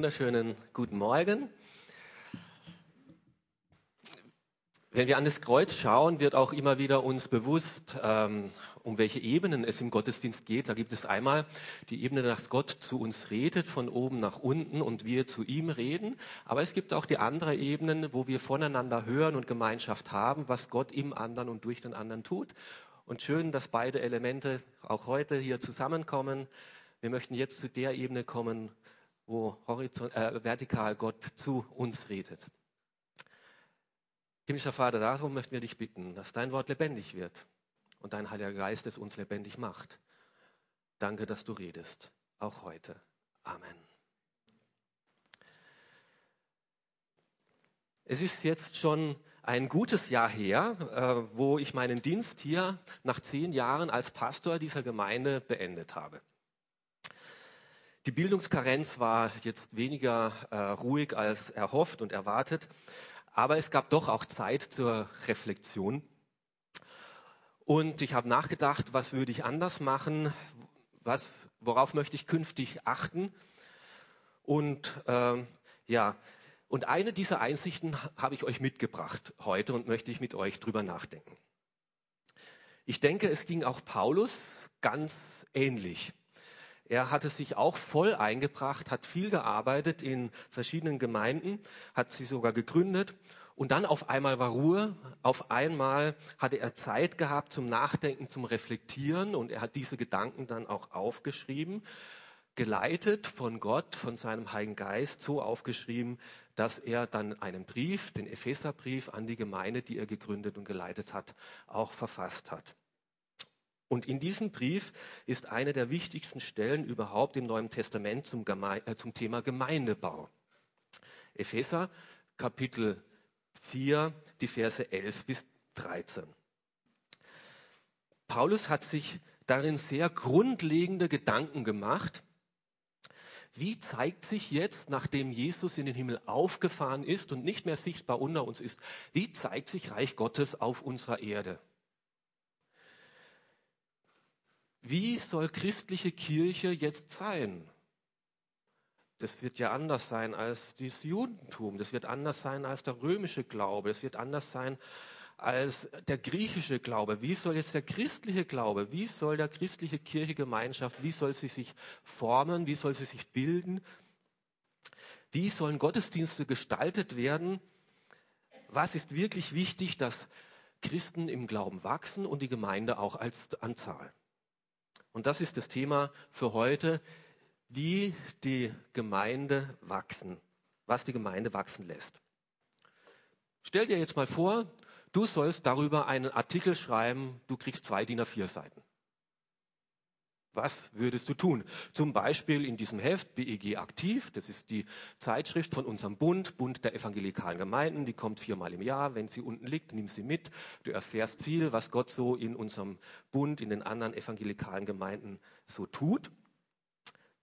Wunderschönen guten Morgen. Wenn wir an das Kreuz schauen, wird auch immer wieder uns bewusst, ähm, um welche Ebenen es im Gottesdienst geht. Da gibt es einmal die Ebene, dass Gott zu uns redet, von oben nach unten und wir zu ihm reden. Aber es gibt auch die andere Ebene, wo wir voneinander hören und Gemeinschaft haben, was Gott im anderen und durch den anderen tut. Und schön, dass beide Elemente auch heute hier zusammenkommen. Wir möchten jetzt zu der Ebene kommen, wo horizont, äh, vertikal Gott zu uns redet. Himmlischer Vater, darum möchten wir dich bitten, dass dein Wort lebendig wird und dein Heiliger Geist es uns lebendig macht. Danke, dass du redest, auch heute. Amen. Es ist jetzt schon ein gutes Jahr her, äh, wo ich meinen Dienst hier nach zehn Jahren als Pastor dieser Gemeinde beendet habe. Die Bildungskarenz war jetzt weniger äh, ruhig als erhofft und erwartet, aber es gab doch auch Zeit zur Reflexion. Und ich habe nachgedacht, was würde ich anders machen, was, worauf möchte ich künftig achten. Und äh, ja, und eine dieser Einsichten habe ich euch mitgebracht heute und möchte ich mit euch drüber nachdenken. Ich denke, es ging auch Paulus ganz ähnlich. Er hatte sich auch voll eingebracht, hat viel gearbeitet in verschiedenen Gemeinden, hat sie sogar gegründet. Und dann auf einmal war Ruhe, auf einmal hatte er Zeit gehabt zum Nachdenken, zum Reflektieren und er hat diese Gedanken dann auch aufgeschrieben, geleitet von Gott, von seinem Heiligen Geist, so aufgeschrieben, dass er dann einen Brief, den Epheserbrief an die Gemeinde, die er gegründet und geleitet hat, auch verfasst hat. Und in diesem Brief ist eine der wichtigsten Stellen überhaupt im Neuen Testament zum, Geme äh, zum Thema Gemeindebau. Epheser Kapitel 4, die Verse 11 bis 13. Paulus hat sich darin sehr grundlegende Gedanken gemacht. Wie zeigt sich jetzt, nachdem Jesus in den Himmel aufgefahren ist und nicht mehr sichtbar unter uns ist, wie zeigt sich Reich Gottes auf unserer Erde? Wie soll christliche Kirche jetzt sein? Das wird ja anders sein als das Judentum, das wird anders sein als der römische Glaube, das wird anders sein als der griechische Glaube. Wie soll jetzt der christliche Glaube, wie soll der christliche Kirchegemeinschaft, wie soll sie sich formen, wie soll sie sich bilden? Wie sollen Gottesdienste gestaltet werden? Was ist wirklich wichtig, dass Christen im Glauben wachsen und die Gemeinde auch als Anzahl? Und das ist das Thema für heute, wie die Gemeinde wachsen, was die Gemeinde wachsen lässt. Stell dir jetzt mal vor, du sollst darüber einen Artikel schreiben, du kriegst zwei DIN A4 Seiten. Was würdest du tun? Zum Beispiel in diesem Heft BEG Aktiv, das ist die Zeitschrift von unserem Bund, Bund der evangelikalen Gemeinden, die kommt viermal im Jahr. Wenn sie unten liegt, nimm sie mit. Du erfährst viel, was Gott so in unserem Bund, in den anderen evangelikalen Gemeinden so tut.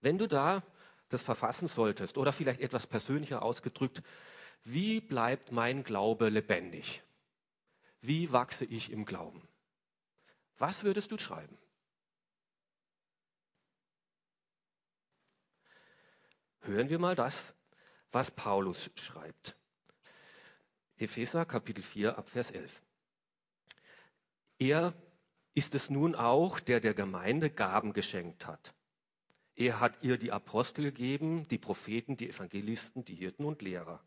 Wenn du da das verfassen solltest oder vielleicht etwas persönlicher ausgedrückt, wie bleibt mein Glaube lebendig? Wie wachse ich im Glauben? Was würdest du schreiben? Hören wir mal das, was Paulus schreibt. Epheser Kapitel 4 ab Vers 11. Er ist es nun auch, der der Gemeinde Gaben geschenkt hat. Er hat ihr die Apostel gegeben, die Propheten, die Evangelisten, die Hirten und Lehrer.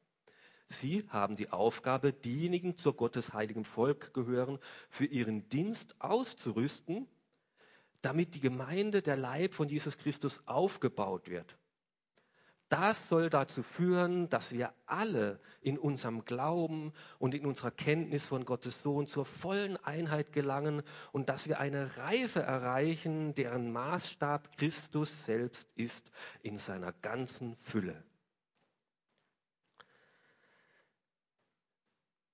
Sie haben die Aufgabe, diejenigen zur Gottes heiligen Volk gehören, für ihren Dienst auszurüsten, damit die Gemeinde, der Leib von Jesus Christus aufgebaut wird das soll dazu führen, dass wir alle in unserem Glauben und in unserer Kenntnis von Gottes Sohn zur vollen Einheit gelangen und dass wir eine Reife erreichen, deren Maßstab Christus selbst ist in seiner ganzen Fülle.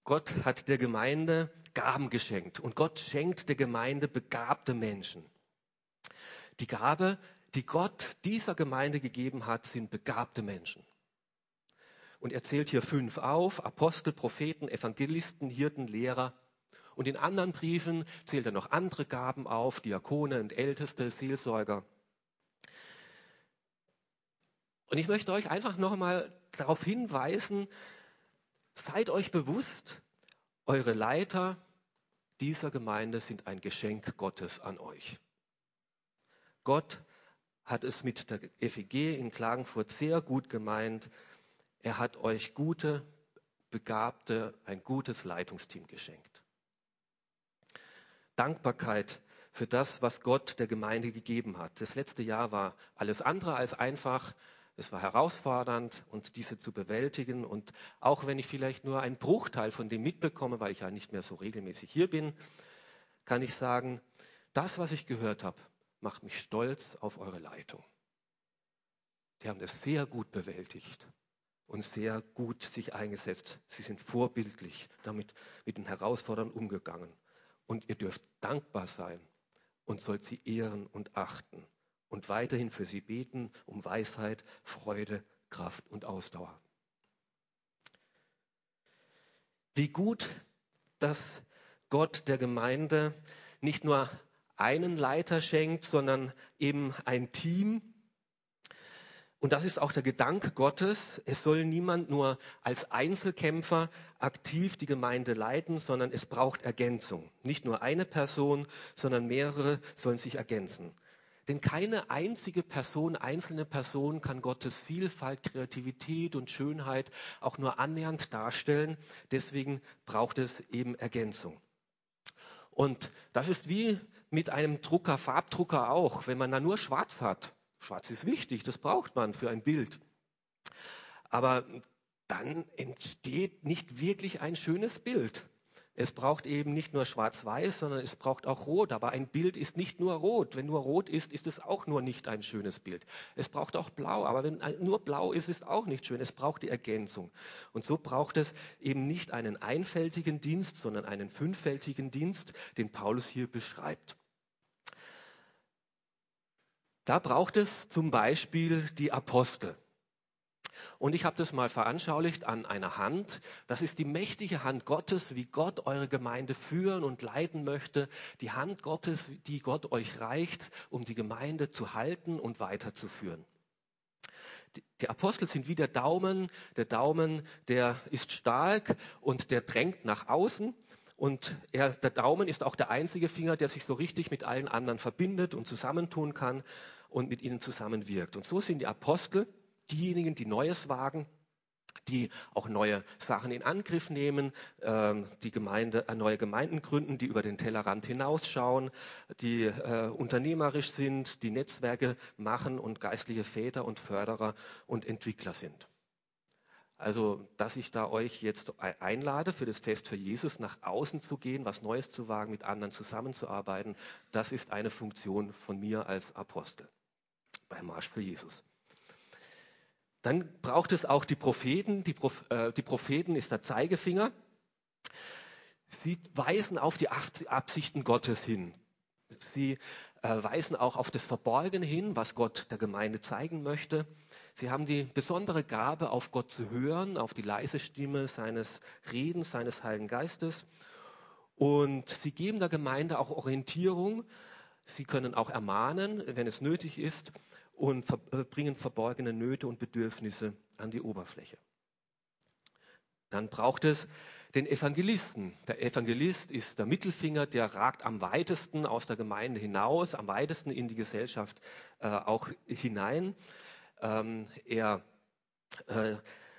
Gott hat der Gemeinde Gaben geschenkt und Gott schenkt der Gemeinde begabte Menschen. Die Gabe die Gott dieser Gemeinde gegeben hat, sind begabte Menschen. Und er zählt hier fünf auf, Apostel, Propheten, Evangelisten, Hirten, Lehrer. Und in anderen Briefen zählt er noch andere Gaben auf, Diakone und Älteste, Seelsorger. Und ich möchte euch einfach nochmal darauf hinweisen, seid euch bewusst, eure Leiter dieser Gemeinde sind ein Geschenk Gottes an euch. Gott hat es mit der FEG in Klagenfurt sehr gut gemeint. Er hat euch gute, begabte, ein gutes Leitungsteam geschenkt. Dankbarkeit für das, was Gott der Gemeinde gegeben hat. Das letzte Jahr war alles andere als einfach. Es war herausfordernd und diese zu bewältigen. Und auch wenn ich vielleicht nur einen Bruchteil von dem mitbekomme, weil ich ja nicht mehr so regelmäßig hier bin, kann ich sagen, das, was ich gehört habe, macht mich stolz auf eure Leitung. Die haben das sehr gut bewältigt und sehr gut sich eingesetzt. Sie sind vorbildlich damit mit den Herausforderungen umgegangen. Und ihr dürft dankbar sein und sollt sie ehren und achten und weiterhin für sie beten um Weisheit, Freude, Kraft und Ausdauer. Wie gut, dass Gott der Gemeinde nicht nur einen Leiter schenkt, sondern eben ein Team. Und das ist auch der Gedanke Gottes. Es soll niemand nur als Einzelkämpfer aktiv die Gemeinde leiten, sondern es braucht Ergänzung. Nicht nur eine Person, sondern mehrere sollen sich ergänzen. Denn keine einzige Person, einzelne Person kann Gottes Vielfalt, Kreativität und Schönheit auch nur annähernd darstellen. Deswegen braucht es eben Ergänzung. Und das ist wie mit einem Drucker, Farbdrucker auch, wenn man da nur schwarz hat. Schwarz ist wichtig, das braucht man für ein Bild. Aber dann entsteht nicht wirklich ein schönes Bild. Es braucht eben nicht nur schwarz-weiß, sondern es braucht auch rot. Aber ein Bild ist nicht nur rot. Wenn nur rot ist, ist es auch nur nicht ein schönes Bild. Es braucht auch blau. Aber wenn nur blau ist, ist auch nicht schön. Es braucht die Ergänzung. Und so braucht es eben nicht einen einfältigen Dienst, sondern einen fünffältigen Dienst, den Paulus hier beschreibt. Da braucht es zum Beispiel die Apostel. Und ich habe das mal veranschaulicht an einer Hand. Das ist die mächtige Hand Gottes, wie Gott eure Gemeinde führen und leiten möchte. Die Hand Gottes, die Gott euch reicht, um die Gemeinde zu halten und weiterzuführen. Die Apostel sind wie der Daumen. Der Daumen, der ist stark und der drängt nach außen. Und er, der Daumen ist auch der einzige Finger, der sich so richtig mit allen anderen verbindet und zusammentun kann und mit ihnen zusammenwirkt. Und so sind die Apostel diejenigen, die Neues wagen, die auch neue Sachen in Angriff nehmen, ähm, die Gemeinde, äh, neue Gemeinden gründen, die über den Tellerrand hinausschauen, die äh, unternehmerisch sind, die Netzwerke machen und geistliche Väter und Förderer und Entwickler sind. Also, dass ich da euch jetzt einlade, für das Fest für Jesus nach außen zu gehen, was Neues zu wagen, mit anderen zusammenzuarbeiten, das ist eine Funktion von mir als Apostel beim Marsch für Jesus. Dann braucht es auch die Propheten. Äh, die Propheten ist der Zeigefinger. Sie weisen auf die Absichten Gottes hin. Sie äh, weisen auch auf das Verborgene hin, was Gott der Gemeinde zeigen möchte. Sie haben die besondere Gabe, auf Gott zu hören, auf die leise Stimme seines Redens, seines Heiligen Geistes. Und sie geben der Gemeinde auch Orientierung. Sie können auch ermahnen, wenn es nötig ist und äh, bringen verborgene Nöte und Bedürfnisse an die Oberfläche. Dann braucht es den Evangelisten. Der Evangelist ist der Mittelfinger, der ragt am weitesten aus der Gemeinde hinaus, am weitesten in die Gesellschaft äh, auch hinein. Ähm, er äh,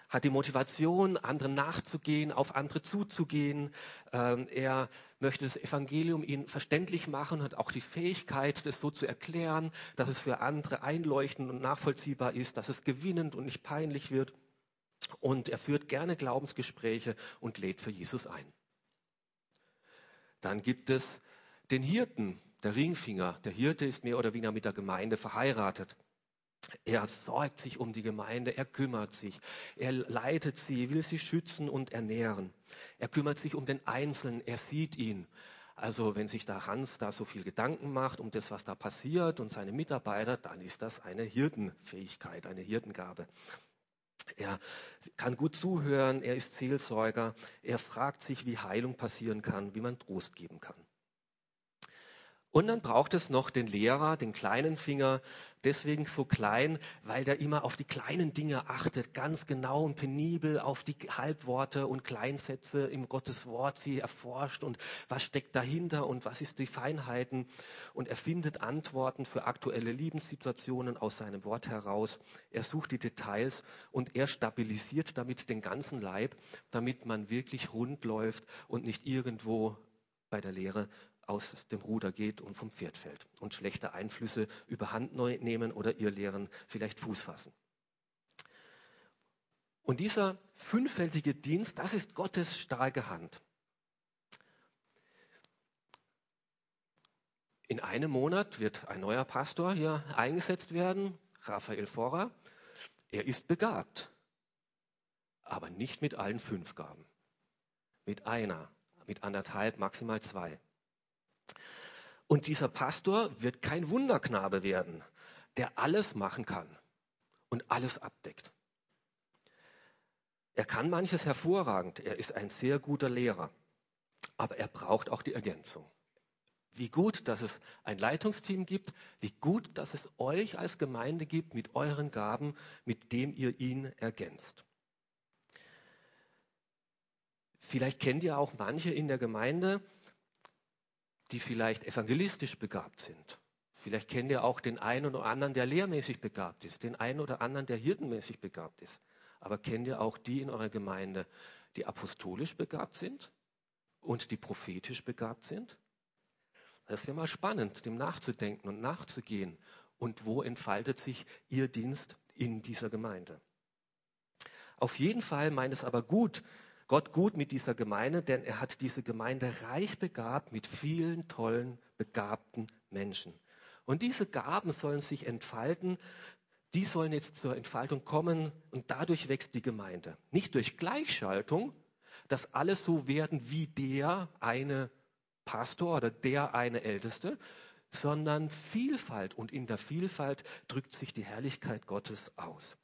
hat die Motivation, anderen nachzugehen, auf andere zuzugehen. Ähm, er möchte das Evangelium ihnen verständlich machen, hat auch die Fähigkeit, das so zu erklären, dass es für andere einleuchtend und nachvollziehbar ist, dass es gewinnend und nicht peinlich wird. Und er führt gerne Glaubensgespräche und lädt für Jesus ein. Dann gibt es den Hirten, der Ringfinger. Der Hirte ist mehr oder weniger mit der Gemeinde verheiratet. Er sorgt sich um die Gemeinde, er kümmert sich, er leitet sie, will sie schützen und ernähren. Er kümmert sich um den Einzelnen, er sieht ihn. Also wenn sich da Hans da so viel Gedanken macht um das, was da passiert und seine Mitarbeiter, dann ist das eine Hirtenfähigkeit, eine Hirtengabe. Er kann gut zuhören, er ist Seelsorger, er fragt sich, wie Heilung passieren kann, wie man Trost geben kann. Und dann braucht es noch den Lehrer, den kleinen Finger, deswegen so klein, weil der immer auf die kleinen Dinge achtet, ganz genau und penibel auf die Halbworte und Kleinsätze im Gottes Wort sie erforscht und was steckt dahinter und was ist die Feinheiten und er findet Antworten für aktuelle Lebenssituationen aus seinem Wort heraus. Er sucht die Details und er stabilisiert damit den ganzen Leib, damit man wirklich rund läuft und nicht irgendwo bei der Lehre aus dem Ruder geht und vom Pferd fällt und schlechte Einflüsse überhand nehmen oder ihr Lehren vielleicht Fuß fassen. Und dieser fünffältige Dienst, das ist Gottes starke Hand. In einem Monat wird ein neuer Pastor hier eingesetzt werden, Raphael Forer. Er ist begabt, aber nicht mit allen fünf Gaben. Mit einer, mit anderthalb, maximal zwei. Und dieser Pastor wird kein Wunderknabe werden, der alles machen kann und alles abdeckt. Er kann manches hervorragend, er ist ein sehr guter Lehrer, aber er braucht auch die Ergänzung. Wie gut, dass es ein Leitungsteam gibt, wie gut, dass es euch als Gemeinde gibt mit euren Gaben, mit dem ihr ihn ergänzt. Vielleicht kennt ihr auch manche in der Gemeinde, die vielleicht evangelistisch begabt sind. Vielleicht kennt ihr auch den einen oder anderen, der lehrmäßig begabt ist, den einen oder anderen, der hirtenmäßig begabt ist. Aber kennt ihr auch die in eurer Gemeinde, die apostolisch begabt sind und die prophetisch begabt sind? Das wäre mal spannend, dem nachzudenken und nachzugehen. Und wo entfaltet sich Ihr Dienst in dieser Gemeinde? Auf jeden Fall meint es aber gut, Gott gut mit dieser Gemeinde, denn er hat diese Gemeinde reich begabt mit vielen tollen, begabten Menschen. Und diese Gaben sollen sich entfalten, die sollen jetzt zur Entfaltung kommen und dadurch wächst die Gemeinde. Nicht durch Gleichschaltung, dass alle so werden wie der eine Pastor oder der eine Älteste, sondern Vielfalt und in der Vielfalt drückt sich die Herrlichkeit Gottes aus.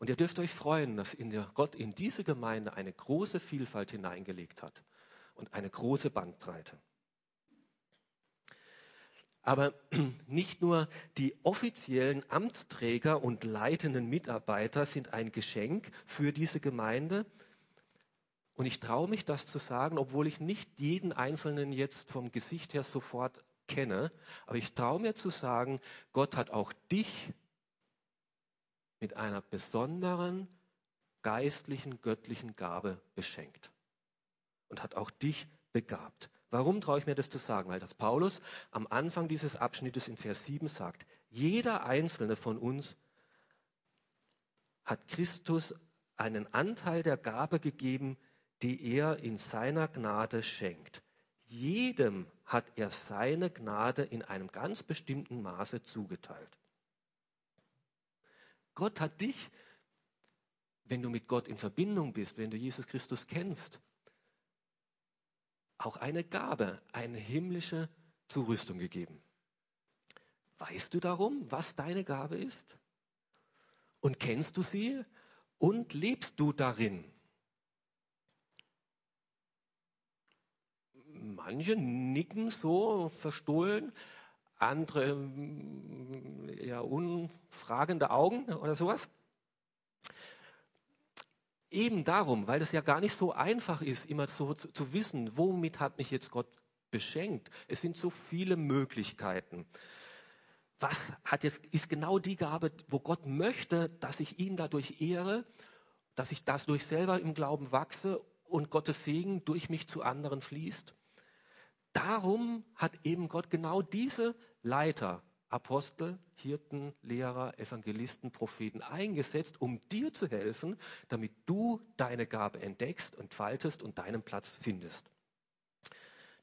Und ihr dürft euch freuen, dass Gott in diese Gemeinde eine große Vielfalt hineingelegt hat und eine große Bandbreite. Aber nicht nur die offiziellen Amtsträger und leitenden Mitarbeiter sind ein Geschenk für diese Gemeinde. Und ich traue mich das zu sagen, obwohl ich nicht jeden Einzelnen jetzt vom Gesicht her sofort kenne. Aber ich traue mir zu sagen, Gott hat auch dich mit einer besonderen geistlichen, göttlichen Gabe beschenkt und hat auch dich begabt. Warum traue ich mir das zu sagen? Weil das Paulus am Anfang dieses Abschnittes in Vers 7 sagt, jeder einzelne von uns hat Christus einen Anteil der Gabe gegeben, die er in seiner Gnade schenkt. Jedem hat er seine Gnade in einem ganz bestimmten Maße zugeteilt. Gott hat dich, wenn du mit Gott in Verbindung bist, wenn du Jesus Christus kennst, auch eine Gabe, eine himmlische Zurüstung gegeben. Weißt du darum, was deine Gabe ist? Und kennst du sie? Und lebst du darin? Manche nicken so verstohlen, andere ja, unfragende Augen oder sowas. Eben darum, weil es ja gar nicht so einfach ist, immer so zu, zu wissen, womit hat mich jetzt Gott beschenkt. Es sind so viele Möglichkeiten. Was hat jetzt, ist genau die Gabe, wo Gott möchte, dass ich ihn dadurch ehre, dass ich das durch selber im Glauben wachse und Gottes Segen durch mich zu anderen fließt? Darum hat eben Gott genau diese Leiter, Apostel, Hirten, Lehrer, Evangelisten, Propheten eingesetzt, um dir zu helfen, damit du deine Gabe entdeckst, entfaltest und deinen Platz findest.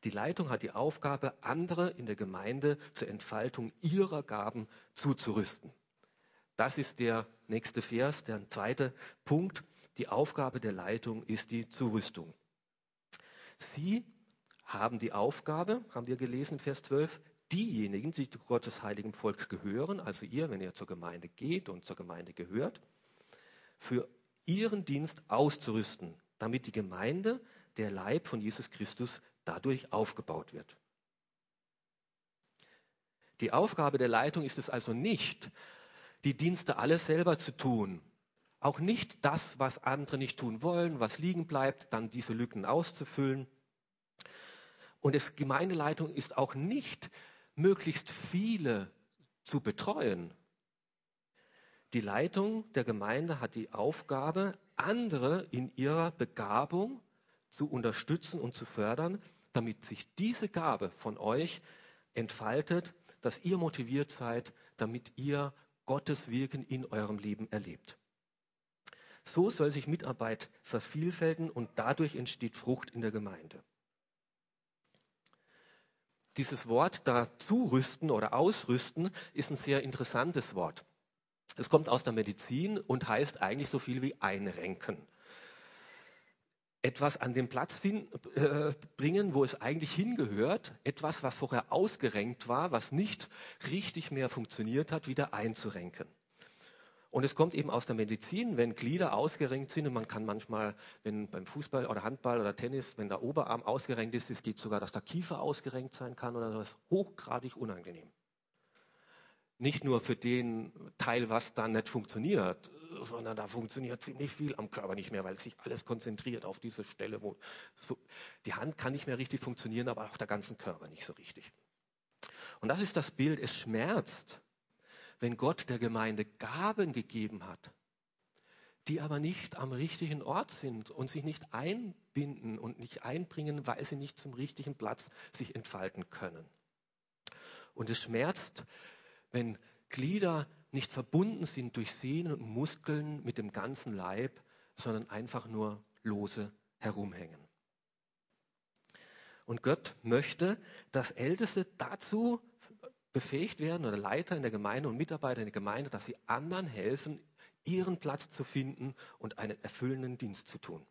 Die Leitung hat die Aufgabe, andere in der Gemeinde zur Entfaltung ihrer Gaben zuzurüsten. Das ist der nächste Vers, der zweite Punkt. Die Aufgabe der Leitung ist die Zurüstung. Sie haben die Aufgabe, haben wir gelesen, Vers 12, diejenigen, die zu Gottes heiligem Volk gehören, also ihr, wenn ihr zur Gemeinde geht und zur Gemeinde gehört, für ihren Dienst auszurüsten, damit die Gemeinde, der Leib von Jesus Christus, dadurch aufgebaut wird. Die Aufgabe der Leitung ist es also nicht, die Dienste alle selber zu tun. Auch nicht das, was andere nicht tun wollen, was liegen bleibt, dann diese Lücken auszufüllen. Und die Gemeindeleitung ist auch nicht, möglichst viele zu betreuen. Die Leitung der Gemeinde hat die Aufgabe, andere in ihrer Begabung zu unterstützen und zu fördern, damit sich diese Gabe von euch entfaltet, dass ihr motiviert seid, damit ihr Gottes Wirken in eurem Leben erlebt. So soll sich Mitarbeit vervielfältigen und dadurch entsteht Frucht in der Gemeinde. Dieses Wort dazu rüsten oder ausrüsten ist ein sehr interessantes Wort. Es kommt aus der Medizin und heißt eigentlich so viel wie einrenken etwas an den Platz finden, äh, bringen, wo es eigentlich hingehört, etwas, was vorher ausgerenkt war, was nicht richtig mehr funktioniert hat, wieder einzurenken. Und es kommt eben aus der Medizin, wenn Glieder ausgerenkt sind und man kann manchmal, wenn beim Fußball oder Handball oder Tennis, wenn der Oberarm ausgerenkt ist, es geht sogar, dass der Kiefer ausgerenkt sein kann oder so, das ist hochgradig unangenehm. Nicht nur für den Teil, was dann nicht funktioniert, sondern da funktioniert ziemlich viel am Körper nicht mehr, weil sich alles konzentriert auf diese Stelle, wo so, die Hand kann nicht mehr richtig funktionieren, aber auch der ganze Körper nicht so richtig. Und das ist das Bild, es schmerzt, wenn Gott der Gemeinde Gaben gegeben hat, die aber nicht am richtigen Ort sind und sich nicht einbinden und nicht einbringen, weil sie nicht zum richtigen Platz sich entfalten können. Und es schmerzt, wenn Glieder nicht verbunden sind durch Sehnen und Muskeln mit dem ganzen Leib, sondern einfach nur lose herumhängen. Und Gott möchte, dass Älteste dazu befähigt werden oder Leiter in der Gemeinde und Mitarbeiter in der Gemeinde, dass sie anderen helfen, ihren Platz zu finden und einen erfüllenden Dienst zu tun.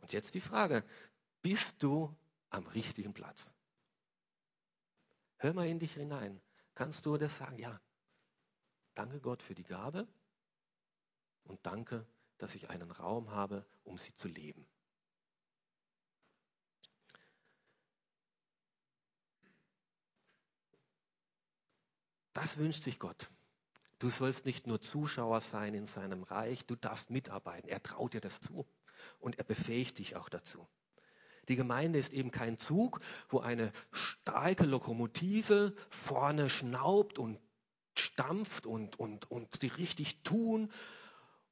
Und jetzt die Frage, bist du am richtigen Platz? Hör mal in dich hinein. Kannst du das sagen? Ja, Danke Gott für die Gabe und danke, dass ich einen Raum habe, um sie zu leben. Das wünscht sich Gott. Du sollst nicht nur Zuschauer sein in seinem Reich, du darfst mitarbeiten. Er traut dir das zu und er befähigt dich auch dazu. Die Gemeinde ist eben kein Zug, wo eine starke Lokomotive vorne schnaubt und stampft und, und, und die richtig tun.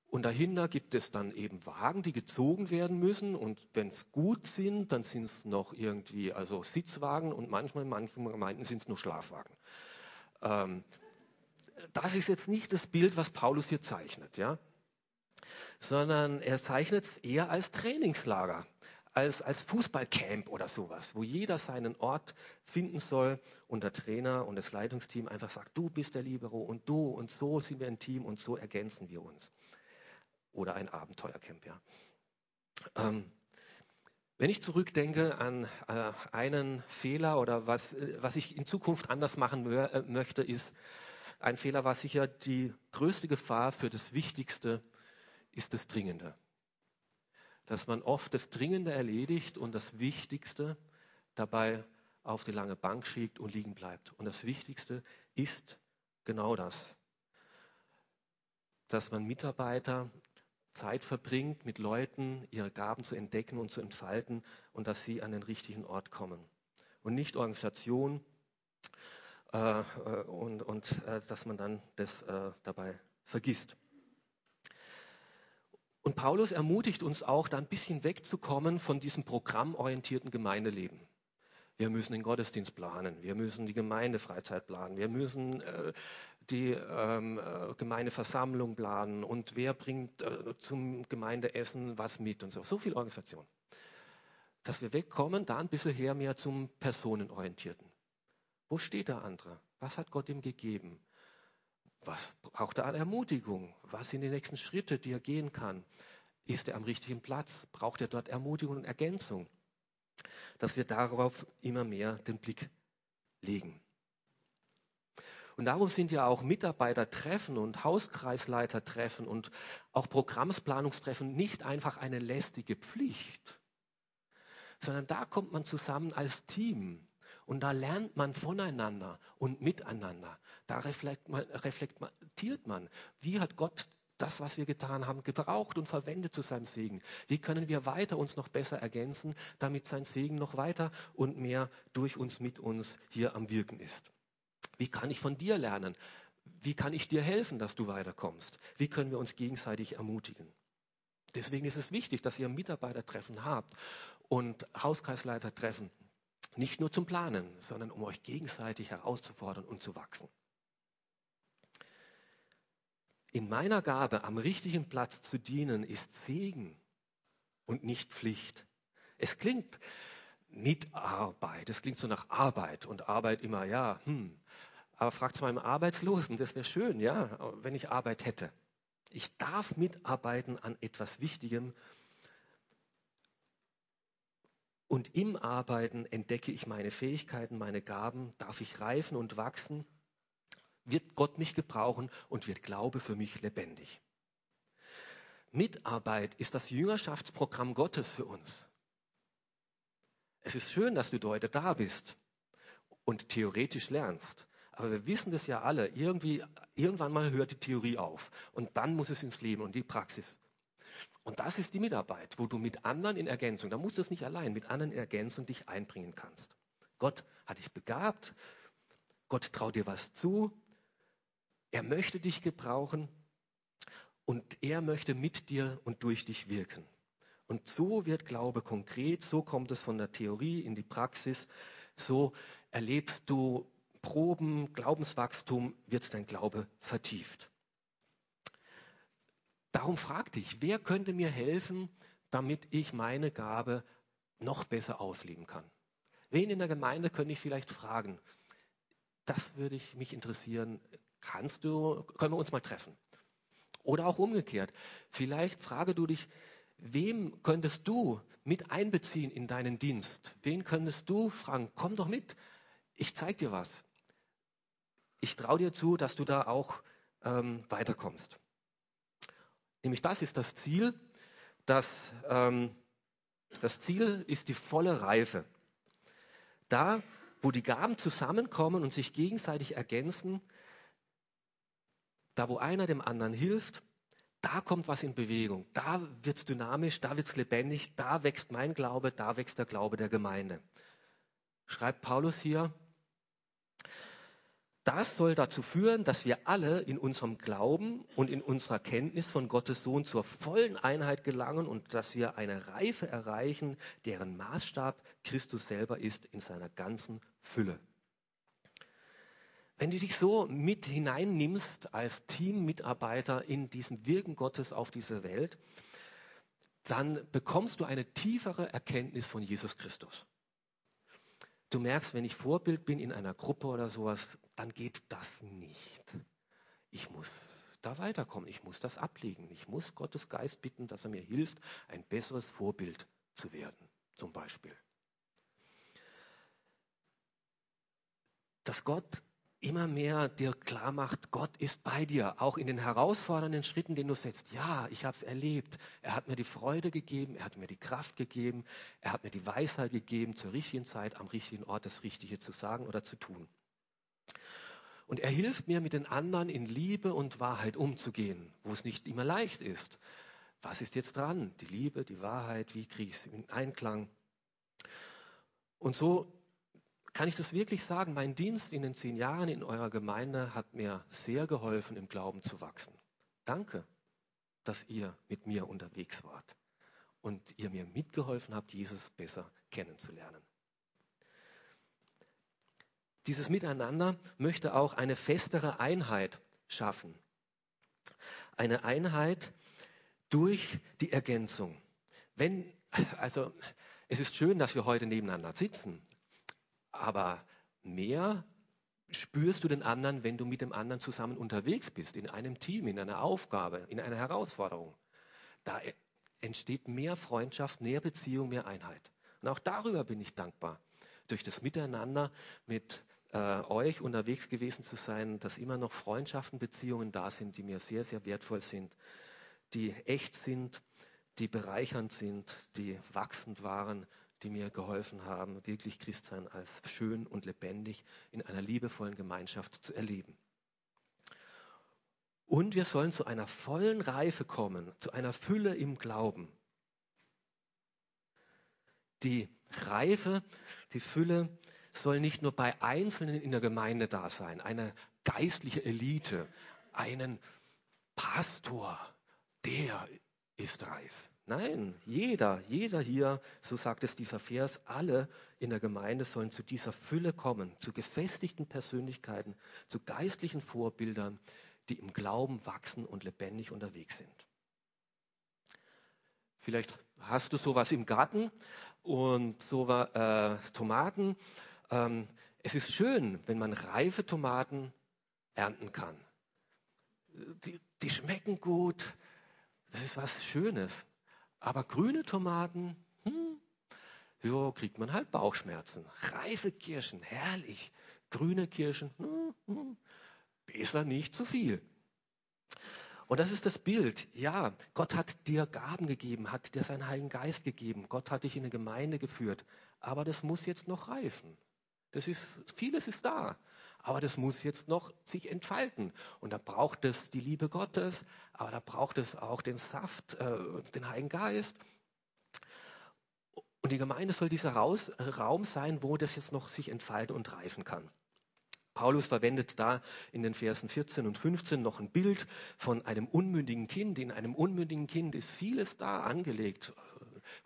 Und dahinter gibt es dann eben Wagen, die gezogen werden müssen. Und wenn es gut sind, dann sind es noch irgendwie also Sitzwagen und manchmal in manchen Gemeinden sind es nur Schlafwagen. Ähm, das ist jetzt nicht das Bild, was Paulus hier zeichnet, ja? sondern er zeichnet es eher als Trainingslager als, als Fußballcamp oder sowas, wo jeder seinen Ort finden soll und der Trainer und das Leitungsteam einfach sagt, du bist der Libero und du und so sind wir ein Team und so ergänzen wir uns. Oder ein Abenteuercamp, ja. Ähm, wenn ich zurückdenke an äh, einen Fehler oder was, was ich in Zukunft anders machen äh, möchte, ist, ein Fehler war sicher die größte Gefahr für das Wichtigste ist das Dringende dass man oft das Dringende erledigt und das Wichtigste dabei auf die lange Bank schickt und liegen bleibt. Und das Wichtigste ist genau das, dass man Mitarbeiter Zeit verbringt, mit Leuten ihre Gaben zu entdecken und zu entfalten und dass sie an den richtigen Ort kommen. Und nicht Organisation äh, äh und, und äh, dass man dann das äh, dabei vergisst. Und Paulus ermutigt uns auch, da ein bisschen wegzukommen von diesem programmorientierten Gemeindeleben. Wir müssen den Gottesdienst planen, wir müssen die Gemeindefreizeit planen, wir müssen äh, die ähm, äh, Gemeindeversammlung planen und wer bringt äh, zum Gemeindeessen was mit und so. So viel Organisation. Dass wir wegkommen, da ein bisschen her mehr zum Personenorientierten. Wo steht der andere? Was hat Gott ihm gegeben? Was braucht er an Ermutigung? Was sind die nächsten Schritte, die er gehen kann? Ist er am richtigen Platz? Braucht er dort Ermutigung und Ergänzung? Dass wir darauf immer mehr den Blick legen. Und darum sind ja auch Mitarbeitertreffen und Hauskreisleitertreffen und auch Programmsplanungstreffen nicht einfach eine lästige Pflicht, sondern da kommt man zusammen als Team Und da lernt man voneinander und miteinander. Da reflektiert man, wie hat Gott das, was wir getan haben, gebraucht und verwendet zu seinem Segen? Wie können wir weiter uns noch besser ergänzen, damit sein Segen noch weiter und mehr durch uns, mit uns hier am Wirken ist? Wie kann ich von dir lernen? Wie kann ich dir helfen, dass du weiterkommst? Wie können wir uns gegenseitig ermutigen? Deswegen ist es wichtig, dass ihr Mitarbeitertreffen habt und Hauskreisleitertreffen. Nicht nur zum Planen, sondern um euch gegenseitig herauszufordern und zu wachsen. In meiner Gabe am richtigen Platz zu dienen ist Segen und nicht Pflicht. Es klingt Mitarbeit, es klingt so nach Arbeit und Arbeit immer, ja, hm. Aber fragt mal einem Arbeitslosen, das wäre schön, ja, wenn ich Arbeit hätte. Ich darf mitarbeiten an etwas Wichtigem. Und im Arbeiten entdecke ich meine Fähigkeiten, meine Gaben, darf ich reifen und wachsen, wird Gott mich gebrauchen und wird Glaube für mich lebendig. Mitarbeit ist das Jüngerschaftsprogramm Gottes für uns. Es ist schön, dass du heute da bist und theoretisch lernst. Aber wir wissen das ja alle. Irgendwie, irgendwann mal hört die Theorie auf. Und dann muss es ins Leben und die Praxis. Und das ist die Mitarbeit, wo du mit anderen in Ergänzung, da musst du es nicht allein, mit anderen in Ergänzung dich einbringen kannst. Gott hat dich begabt. Gott traut dir was zu. Er möchte dich gebrauchen. Und er möchte mit dir und durch dich wirken. Und so wird Glaube konkret, so kommt es von der Theorie in die Praxis, so erlebst du Proben, Glaubenswachstum wird dein Glaube vertieft. Darum frag dich, wer könnte mir helfen, damit ich meine Gabe noch besser ausleben kann? Wen in der Gemeinde könnte ich vielleicht fragen? Das würde ich mich interessieren. Kannst du, können wir uns mal treffen? Oder auch umgekehrt. Vielleicht frage du dich, wem könntest du mit einbeziehen in deinen Dienst? Wen könntest du fragen? Komm doch mit. Ich zeig dir was ich traue dir zu, dass du da auch ähm, weiterkommst. Nämlich das ist das Ziel. Das, ähm, das Ziel ist die volle Reife. Da, wo die Gaben zusammenkommen und sich gegenseitig ergänzen, da, wo einer dem anderen hilft, da kommt was in Bewegung, da wird es dynamisch, da wird es lebendig, da wächst mein Glaube, da wächst der Glaube der Gemeinde. Schreibt Paulus hier, das soll dazu führen, dass wir alle in unserem Glauben und in unserer Kenntnis von Gottes Sohn zur vollen Einheit gelangen und dass wir eine Reife erreichen, deren Maßstab Christus selber ist in seiner ganzen Fülle. Wenn du dich so mit hineinnimmst als Teammitarbeiter in diesem Wirken Gottes auf diese Welt, dann bekommst du eine tiefere Erkenntnis von Jesus Christus. Du merkst, wenn ich Vorbild bin in einer Gruppe oder sowas, dann geht das nicht. Ich muss da weiterkommen. Ich muss das ablegen. Ich muss Gottes Geist bitten, dass er mir hilft, ein besseres Vorbild zu werden, zum Beispiel. Dass Gott immer mehr dir klar macht, Gott ist bei dir, auch in den herausfordernden Schritten, den du setzt. Ja, ich habe es erlebt. Er hat mir die Freude gegeben, er hat mir die Kraft gegeben, er hat mir die Weisheit gegeben, zur richtigen Zeit am richtigen Ort das Richtige zu sagen oder zu tun. Und er hilft mir, mit den anderen in Liebe und Wahrheit umzugehen, wo es nicht immer leicht ist. Was ist jetzt dran? Die Liebe, die Wahrheit, wie kriege ich es in Einklang? Und so kann ich das wirklich sagen, mein Dienst in den zehn Jahren in eurer Gemeinde hat mir sehr geholfen, im Glauben zu wachsen. Danke, dass ihr mit mir unterwegs wart und ihr mir mitgeholfen habt, Jesus besser kennenzulernen. Dieses Miteinander möchte auch eine festere Einheit schaffen. Eine Einheit durch die Ergänzung. Wenn, also, es ist schön, dass wir heute nebeneinander sitzen. Aber mehr spürst du den anderen, wenn du mit dem anderen zusammen unterwegs bist, in einem Team, in einer Aufgabe, in einer Herausforderung. Da entsteht mehr Freundschaft, mehr Beziehung, mehr Einheit. Und auch darüber bin ich dankbar. Durch das Miteinander mit äh, euch unterwegs gewesen zu sein, dass immer noch Freundschaften, Beziehungen da sind, die mir sehr, sehr wertvoll sind, die echt sind, die bereichernd sind, die wachsend waren, die mir geholfen haben, wirklich Christsein als schön und lebendig in einer liebevollen Gemeinschaft zu erleben. Und wir sollen zu einer vollen Reife kommen, zu einer Fülle im Glauben. Die Reife, die Fülle soll nicht nur bei Einzelnen in der Gemeinde da sein, eine geistliche Elite, einen Pastor, der ist reif. Nein, jeder, jeder hier, so sagt es dieser Vers, alle in der Gemeinde sollen zu dieser Fülle kommen, zu gefestigten Persönlichkeiten, zu geistlichen Vorbildern, die im Glauben wachsen und lebendig unterwegs sind. Vielleicht hast du sowas im Garten und so äh, Tomaten. Ähm, es ist schön, wenn man reife Tomaten ernten kann. Die, die schmecken gut, das ist was Schönes. Aber grüne Tomaten, hm, so kriegt man halt Bauchschmerzen. Reife Kirschen, herrlich. Grüne Kirschen, hm, hm, besser nicht zu viel. Und das ist das Bild. Ja, Gott hat dir Gaben gegeben, hat dir seinen Heiligen Geist gegeben. Gott hat dich in eine Gemeinde geführt. Aber das muss jetzt noch reifen. Das ist, vieles ist da. Aber das muss jetzt noch sich entfalten. Und da braucht es die Liebe Gottes, aber da braucht es auch den Saft, äh, den Heiligen Geist. Und die Gemeinde soll dieser Raus, äh, Raum sein, wo das jetzt noch sich entfalten und reifen kann. Paulus verwendet da in den Versen 14 und 15 noch ein Bild von einem unmündigen Kind. In einem unmündigen Kind ist vieles da angelegt.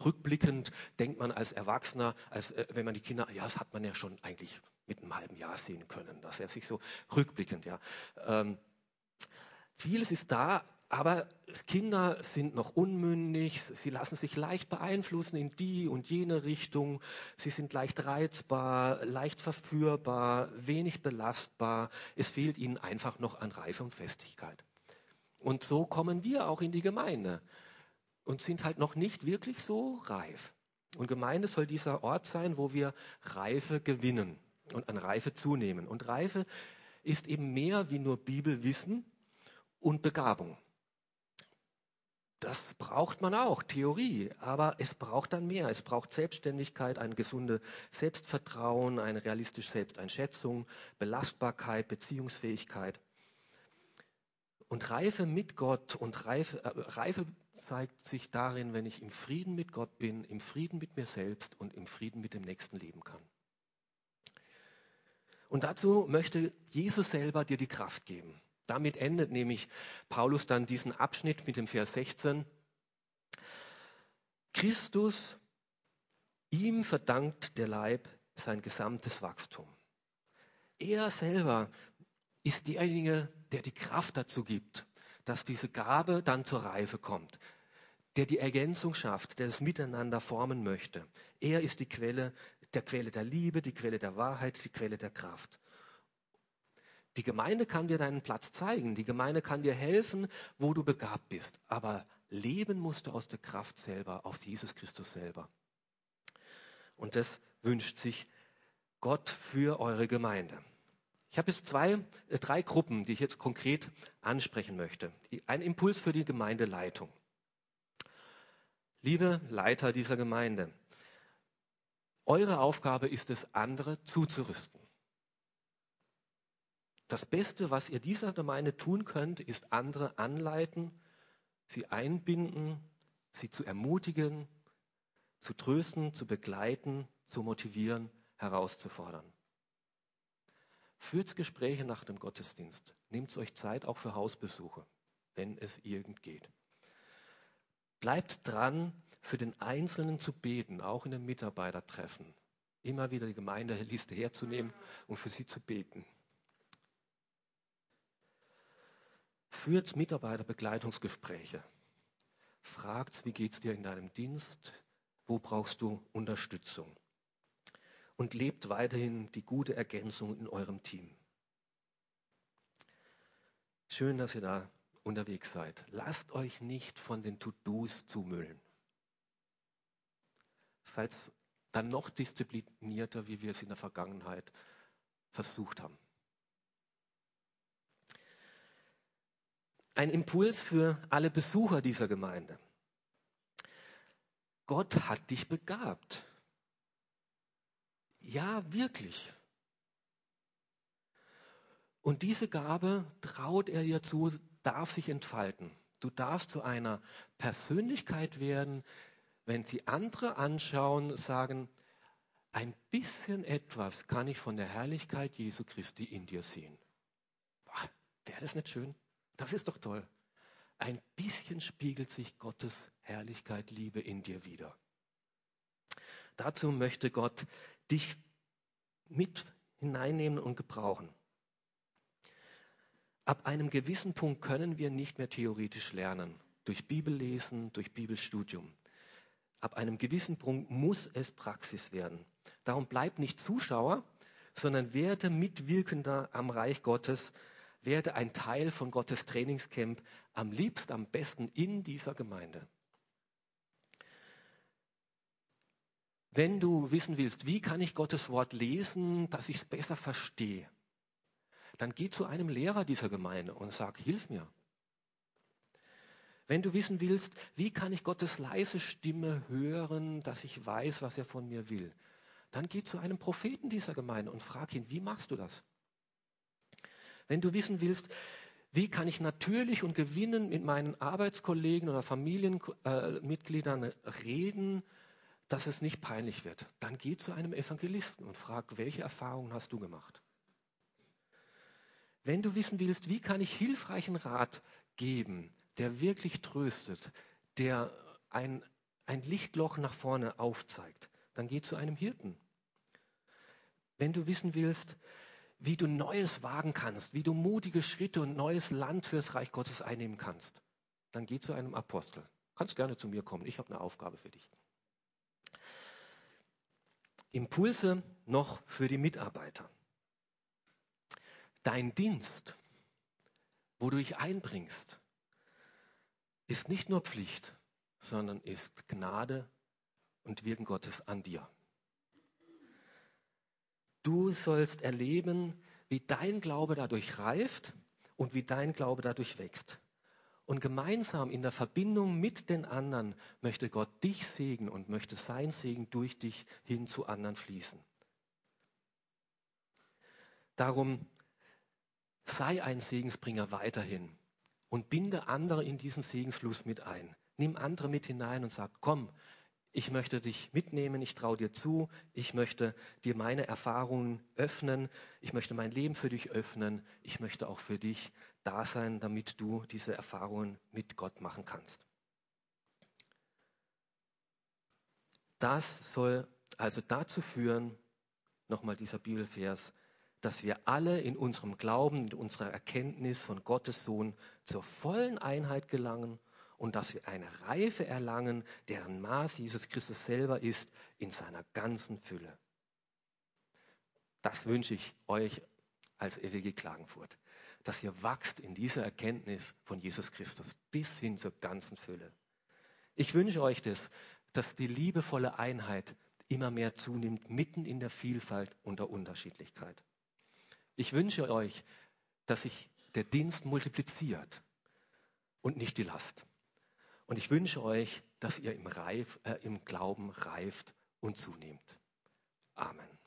Rückblickend denkt man als Erwachsener, als äh, wenn man die Kinder, ja, das hat man ja schon eigentlich mit einem halben Jahr sehen können, dass er sich so rückblickend, ja. Ähm, vieles ist da, aber Kinder sind noch unmündig, sie lassen sich leicht beeinflussen in die und jene Richtung, sie sind leicht reizbar, leicht verführbar, wenig belastbar, es fehlt ihnen einfach noch an Reife und Festigkeit. Und so kommen wir auch in die Gemeinde und sind halt noch nicht wirklich so reif. Und Gemeinde soll dieser Ort sein, wo wir Reife gewinnen und an Reife zunehmen. Und Reife ist eben mehr wie nur Bibelwissen und Begabung. Das braucht man auch, Theorie, aber es braucht dann mehr. Es braucht Selbstständigkeit, ein gesundes Selbstvertrauen, eine realistische Selbsteinschätzung, Belastbarkeit, Beziehungsfähigkeit. Und Reife mit Gott und Reife, äh, Reife zeigt sich darin, wenn ich im Frieden mit Gott bin, im Frieden mit mir selbst und im Frieden mit dem Nächsten leben kann. Und dazu möchte Jesus selber dir die Kraft geben. Damit endet nämlich Paulus dann diesen Abschnitt mit dem Vers 16. Christus, ihm verdankt der Leib sein gesamtes Wachstum. Er selber ist derjenige, der die Kraft dazu gibt, dass diese Gabe dann zur Reife kommt, der die Ergänzung schafft, der das Miteinander formen möchte. Er ist die Quelle, der Quelle der Liebe, die Quelle der Wahrheit, die Quelle der Kraft. Die Gemeinde kann dir deinen Platz zeigen, die Gemeinde kann dir helfen, wo du begabt bist, aber leben musst du aus der Kraft selber, aus Jesus Christus selber. Und das wünscht sich Gott für eure Gemeinde. Ich habe jetzt zwei, äh, drei Gruppen, die ich jetzt konkret ansprechen möchte. Ein Impuls für die Gemeindeleitung. Liebe Leiter dieser Gemeinde, eure Aufgabe ist es, andere zuzurüsten. Das Beste, was ihr dieser Gemeinde tun könnt, ist andere anleiten, sie einbinden, sie zu ermutigen, zu trösten, zu begleiten, zu motivieren, herauszufordern. Führt Gespräche nach dem Gottesdienst. Nehmt euch Zeit auch für Hausbesuche, wenn es irgend geht. Bleibt dran, für den Einzelnen zu beten, auch in den Mitarbeitertreffen. Immer wieder die Gemeindeliste herzunehmen und für sie zu beten. Führt Mitarbeiterbegleitungsgespräche. Fragt, wie geht es dir in deinem Dienst? Wo brauchst du Unterstützung? und lebt weiterhin die gute Ergänzung in eurem Team. Schön, dass ihr da unterwegs seid. Lasst euch nicht von den To-Dos zumüllen. Seid dann noch disziplinierter, wie wir es in der Vergangenheit versucht haben. Ein Impuls für alle Besucher dieser Gemeinde. Gott hat dich begabt. ja, wirklich. Und diese Gabe traut er ihr zu, darf sich entfalten. Du darfst zu einer Persönlichkeit werden, wenn sie andere anschauen, sagen, ein bisschen etwas kann ich von der Herrlichkeit Jesu Christi in dir sehen. Wäre das nicht schön? Das ist doch toll. Ein bisschen spiegelt sich Gottes Herrlichkeit, Liebe in dir wieder. Dazu möchte Gott dich mit hineinnehmen und gebrauchen. Ab einem gewissen Punkt können wir nicht mehr theoretisch lernen, durch Bibellesen, durch Bibelstudium. Ab einem gewissen Punkt muss es Praxis werden. Darum bleib nicht Zuschauer, sondern werde Mitwirkender am Reich Gottes, werde ein Teil von Gottes Trainingscamp, am liebsten, am besten in dieser Gemeinde. Wenn du wissen willst, wie kann ich Gottes Wort lesen, dass ich es besser verstehe, dann geh zu einem Lehrer dieser Gemeinde und sag, hilf mir. Wenn du wissen willst, wie kann ich Gottes leise Stimme hören, dass ich weiß, was er von mir will, dann geh zu einem Propheten dieser Gemeinde und frag ihn, wie machst du das? Wenn du wissen willst, wie kann ich natürlich und gewinnen mit meinen Arbeitskollegen oder Familienmitgliedern äh, reden, dass es nicht peinlich wird, dann geh zu einem Evangelisten und frag, welche Erfahrungen hast du gemacht? Wenn du wissen willst, wie kann ich hilfreichen Rat geben, der wirklich tröstet, der ein, ein Lichtloch nach vorne aufzeigt, dann geh zu einem Hirten. Wenn du wissen willst, wie du Neues wagen kannst, wie du mutige Schritte und neues Land fürs Reich Gottes einnehmen kannst, dann geh zu einem Apostel. Kannst gerne zu mir kommen, ich habe eine Aufgabe für dich. Impulse noch für die Mitarbeiter. Dein Dienst, wo du dich einbringst, ist nicht nur Pflicht, sondern ist Gnade und Wirken Gottes an dir. Du sollst erleben, wie dein Glaube dadurch reift und wie dein Glaube dadurch wächst. Und gemeinsam in der Verbindung mit den anderen möchte Gott dich segnen und möchte sein Segen durch dich hin zu anderen fließen. Darum sei ein Segensbringer weiterhin und binde andere in diesen Segensfluss mit ein. Nimm andere mit hinein und sag, komm, ich möchte dich mitnehmen, ich traue dir zu, ich möchte dir meine Erfahrungen öffnen, ich möchte mein Leben für dich öffnen, ich möchte auch für dich da sein, damit du diese Erfahrungen mit Gott machen kannst. Das soll also dazu führen, nochmal dieser Bibelvers, dass wir alle in unserem Glauben, in unserer Erkenntnis von Gottes Sohn zur vollen Einheit gelangen und dass wir eine Reife erlangen, deren Maß Jesus Christus selber ist, in seiner ganzen Fülle. Das wünsche ich euch als EWG Klagenfurt, dass ihr wachst in dieser Erkenntnis von Jesus Christus bis hin zur ganzen Fülle. Ich wünsche euch das, dass die liebevolle Einheit immer mehr zunimmt, mitten in der Vielfalt und der Unterschiedlichkeit. Ich wünsche euch, dass sich der Dienst multipliziert und nicht die Last. Und ich wünsche euch, dass ihr im, Reif, äh, im Glauben reift und zunehmt. Amen.